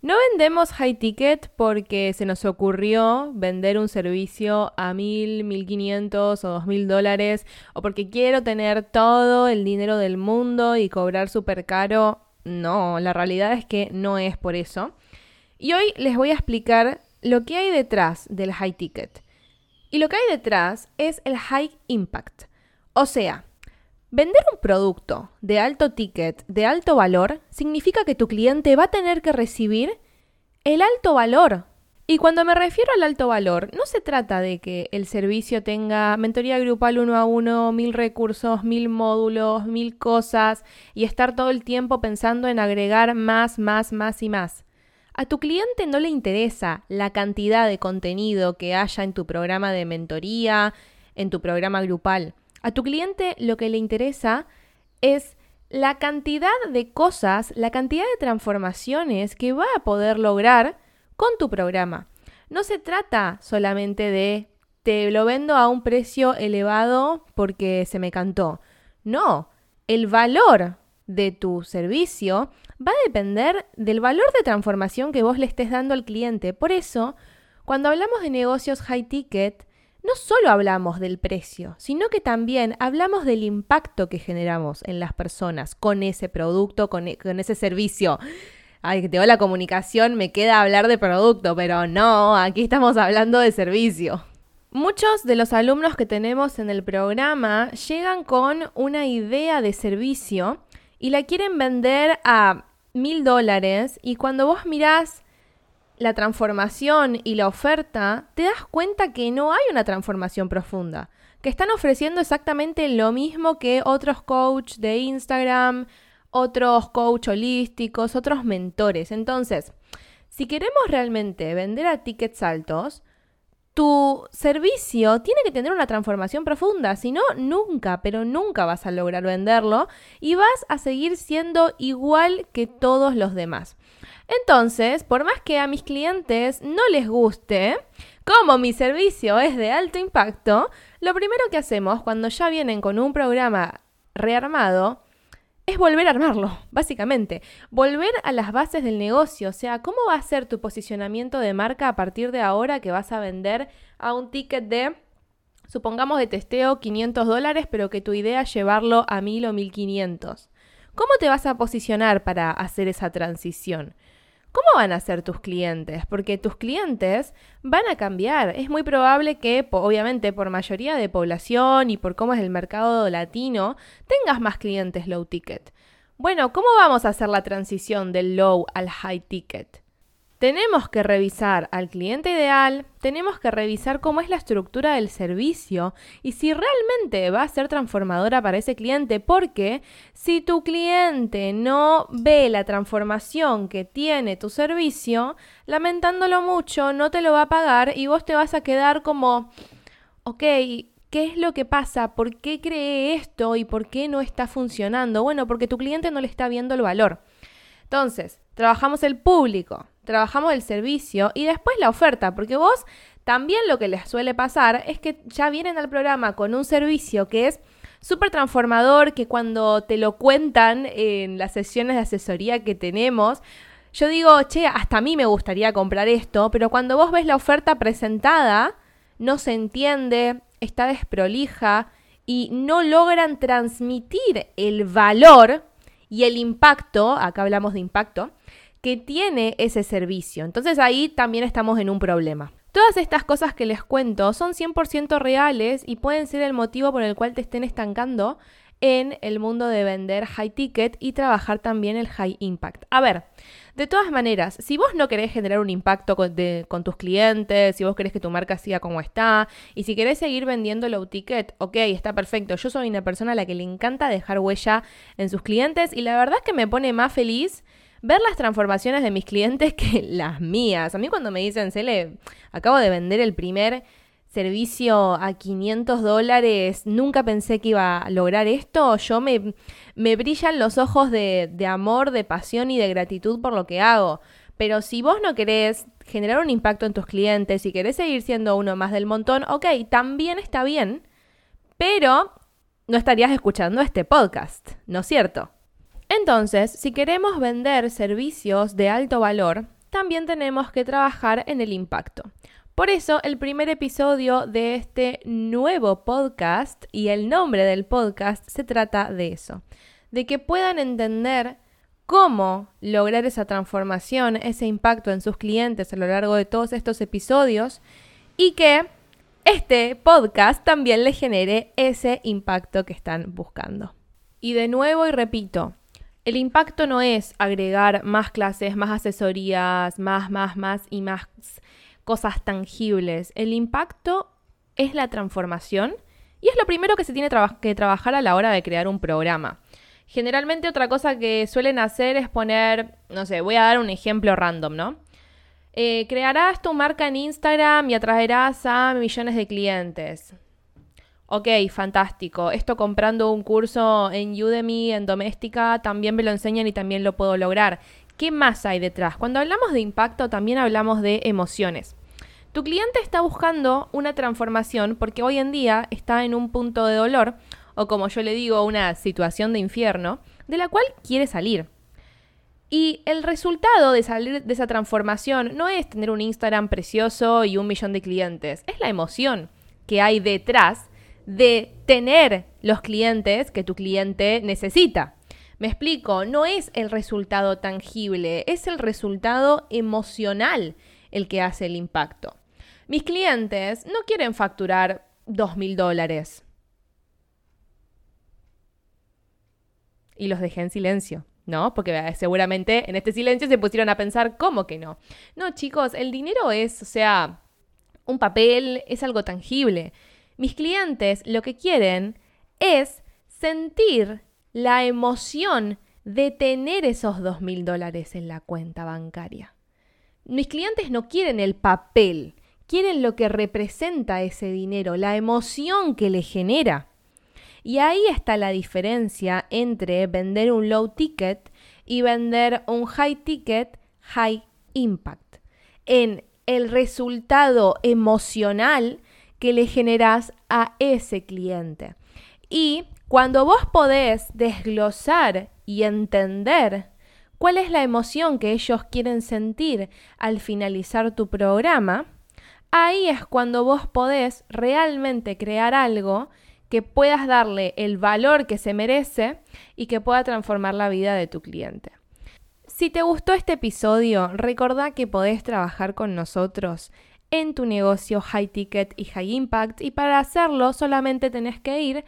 No vendemos high ticket porque se nos ocurrió vender un servicio a mil, mil quinientos o dos mil dólares o porque quiero tener todo el dinero del mundo y cobrar súper caro. No, la realidad es que no es por eso. Y hoy les voy a explicar lo que hay detrás del high ticket. Y lo que hay detrás es el high impact. O sea, Vender un producto de alto ticket, de alto valor, significa que tu cliente va a tener que recibir el alto valor. Y cuando me refiero al alto valor, no se trata de que el servicio tenga mentoría grupal uno a uno, mil recursos, mil módulos, mil cosas y estar todo el tiempo pensando en agregar más, más, más y más. A tu cliente no le interesa la cantidad de contenido que haya en tu programa de mentoría, en tu programa grupal. A tu cliente lo que le interesa es la cantidad de cosas, la cantidad de transformaciones que va a poder lograr con tu programa. No se trata solamente de te lo vendo a un precio elevado porque se me cantó. No, el valor de tu servicio va a depender del valor de transformación que vos le estés dando al cliente. Por eso, cuando hablamos de negocios high ticket, no solo hablamos del precio, sino que también hablamos del impacto que generamos en las personas con ese producto, con, e, ese servicio. Ay, que te la comunicación, me queda hablar de producto, pero no, aquí estamos hablando de servicio. Muchos de los alumnos que tenemos en el programa llegan con una idea de servicio y la quieren vender a mil dólares y cuando vos mirás la transformación y la oferta, te das cuenta que no hay una transformación profunda, que están ofreciendo exactamente lo mismo que otros coach de Instagram, otros coach holísticos, otros mentores. Entonces, si queremos realmente vender a tickets altos, tu servicio tiene que tener una transformación profunda, si no, nunca, pero nunca vas a lograr venderlo y vas a seguir siendo igual que todos los demás. Entonces, por más que a mis clientes no les guste, como mi servicio es de alto impacto, lo primero que hacemos cuando ya vienen con un programa rearmado es volver a armarlo, básicamente. Volver a las bases del negocio, o sea, ¿cómo va a ser tu posicionamiento de marca a partir de ahora que vas a vender a un ticket de, supongamos de testeo, 500 dólares, pero que tu idea es llevarlo a 1000 o 1500? ¿Cómo te vas a posicionar para hacer esa transición? ¿Cómo van a ser tus clientes? Porque tus clientes van a cambiar. Es muy probable que, obviamente, por mayoría de población y por cómo es el mercado latino, tengas más clientes low ticket. Bueno, ¿cómo vamos a hacer la transición del low al high ticket? Tenemos que revisar al cliente ideal, tenemos que revisar cómo es la estructura del servicio y si realmente va a ser transformadora para ese cliente, porque si tu cliente no ve la transformación que tiene tu servicio, lamentándolo mucho, no te lo va a pagar y vos te vas a quedar como, ok, ¿Qué es lo que pasa? ¿Por qué cree esto y por qué no está funcionando? Bueno, porque tu cliente no le está viendo el valor. Entonces, trabajamos el público, trabajamos el servicio y después la oferta, porque vos también lo que les suele pasar es que ya vienen al programa con un servicio que es súper transformador, que cuando te lo cuentan en las sesiones de asesoría que tenemos, yo digo, che, hasta a mí me gustaría comprar esto, pero cuando vos ves la oferta presentada, no se entiende, está desprolija y no logran transmitir el valor y el impacto, acá hablamos de impacto, que tiene ese servicio. Entonces ahí también estamos en un problema. Todas estas cosas que les cuento son 100% reales y pueden ser el motivo por el cual te estén estancando en el mundo de vender high ticket y trabajar también el high impact. A ver, de todas maneras, si vos no querés generar un impacto con, con, tus clientes, si vos querés que tu marca siga como está, y si querés seguir vendiendo low ticket, ok, está perfecto. Yo soy una persona a la que le encanta dejar huella en sus clientes y la verdad es que me pone más feliz ver las transformaciones de mis clientes que las mías. A mí cuando me dicen, Cele, acabo de vender el primer servicio a 500 dólares, nunca pensé que iba a lograr esto, yo me, me brillan los ojos de, de amor, de pasión y de gratitud por lo que hago. Pero si vos no querés generar un impacto en tus clientes y querés seguir siendo uno más del montón, ok, también está bien, pero no estarías escuchando este podcast, ¿no es cierto? Entonces, si queremos vender servicios de alto valor, también tenemos que trabajar en el impacto. Por eso el primer episodio de este nuevo podcast y el nombre del podcast se trata de eso, de que puedan entender cómo lograr esa transformación, ese impacto en sus clientes a lo largo de todos estos episodios y que este podcast también les genere ese impacto que están buscando. Y de nuevo y repito, el impacto no es agregar más clases, más asesorías, más, más, más y más cosas tangibles. El impacto es la transformación y es lo primero que se tiene que trabajar a la hora de crear un programa. Generalmente otra cosa que suelen hacer es poner, no sé, voy a dar un ejemplo random, ¿no? Eh, crearás tu marca en Instagram y atraerás a millones de clientes. Ok, fantástico. Esto comprando un curso en Udemy, en doméstica, también me lo enseñan y también lo puedo lograr. ¿Qué más hay detrás? Cuando hablamos de impacto también hablamos de emociones. Tu cliente está buscando una transformación porque hoy en día está en un punto de dolor o como yo le digo, una situación de infierno, de la cual quiere salir. Y el resultado de salir de esa transformación no es tener un Instagram precioso y un millón de clientes, es la emoción que hay detrás de tener los clientes que tu cliente necesita. Me explico, no es el resultado tangible, es el resultado emocional el que hace el impacto. Mis clientes no quieren facturar dos mil dólares. y los dejé en silencio. ¿no? Porque eh, seguramente en este silencio se pusieron a pensar, ¿cómo que no? No, chicos, el dinero es, o sea, un papel, es algo tangible. Mis clientes lo que quieren es sentir la emoción de tener esos dos mil dólares en la cuenta bancaria. Mis clientes no quieren el papel, quieren lo que representa ese dinero, la emoción que le genera. Y ahí está la diferencia entre vender un low ticket y vender un high ticket, high impact. En el resultado emocional que le generas a ese cliente. Y cuando vos podés desglosar y entender cuál es la emoción que ellos quieren sentir al finalizar tu programa, ahí es cuando vos podés realmente crear algo que puedas darle el valor que se merece y que pueda transformar la vida de tu cliente. Si te gustó este episodio, recordá que podés trabajar con nosotros en tu negocio high ticket y high impact y para hacerlo solamente tenés que ir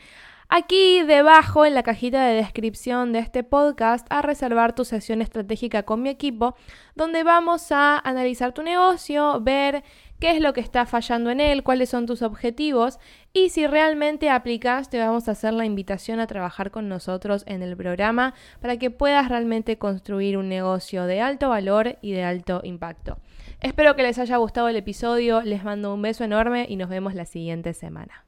Aquí debajo en la cajita de descripción de este podcast a reservar tu sesión estratégica con mi equipo, donde vamos a analizar tu negocio, ver qué es lo que está fallando en él, cuáles son tus objetivos y si realmente aplicas te vamos a hacer la invitación a trabajar con nosotros en el programa para que puedas realmente construir un negocio de alto valor y de alto impacto. Espero que les haya gustado el episodio, les mando un beso enorme y nos vemos la siguiente semana.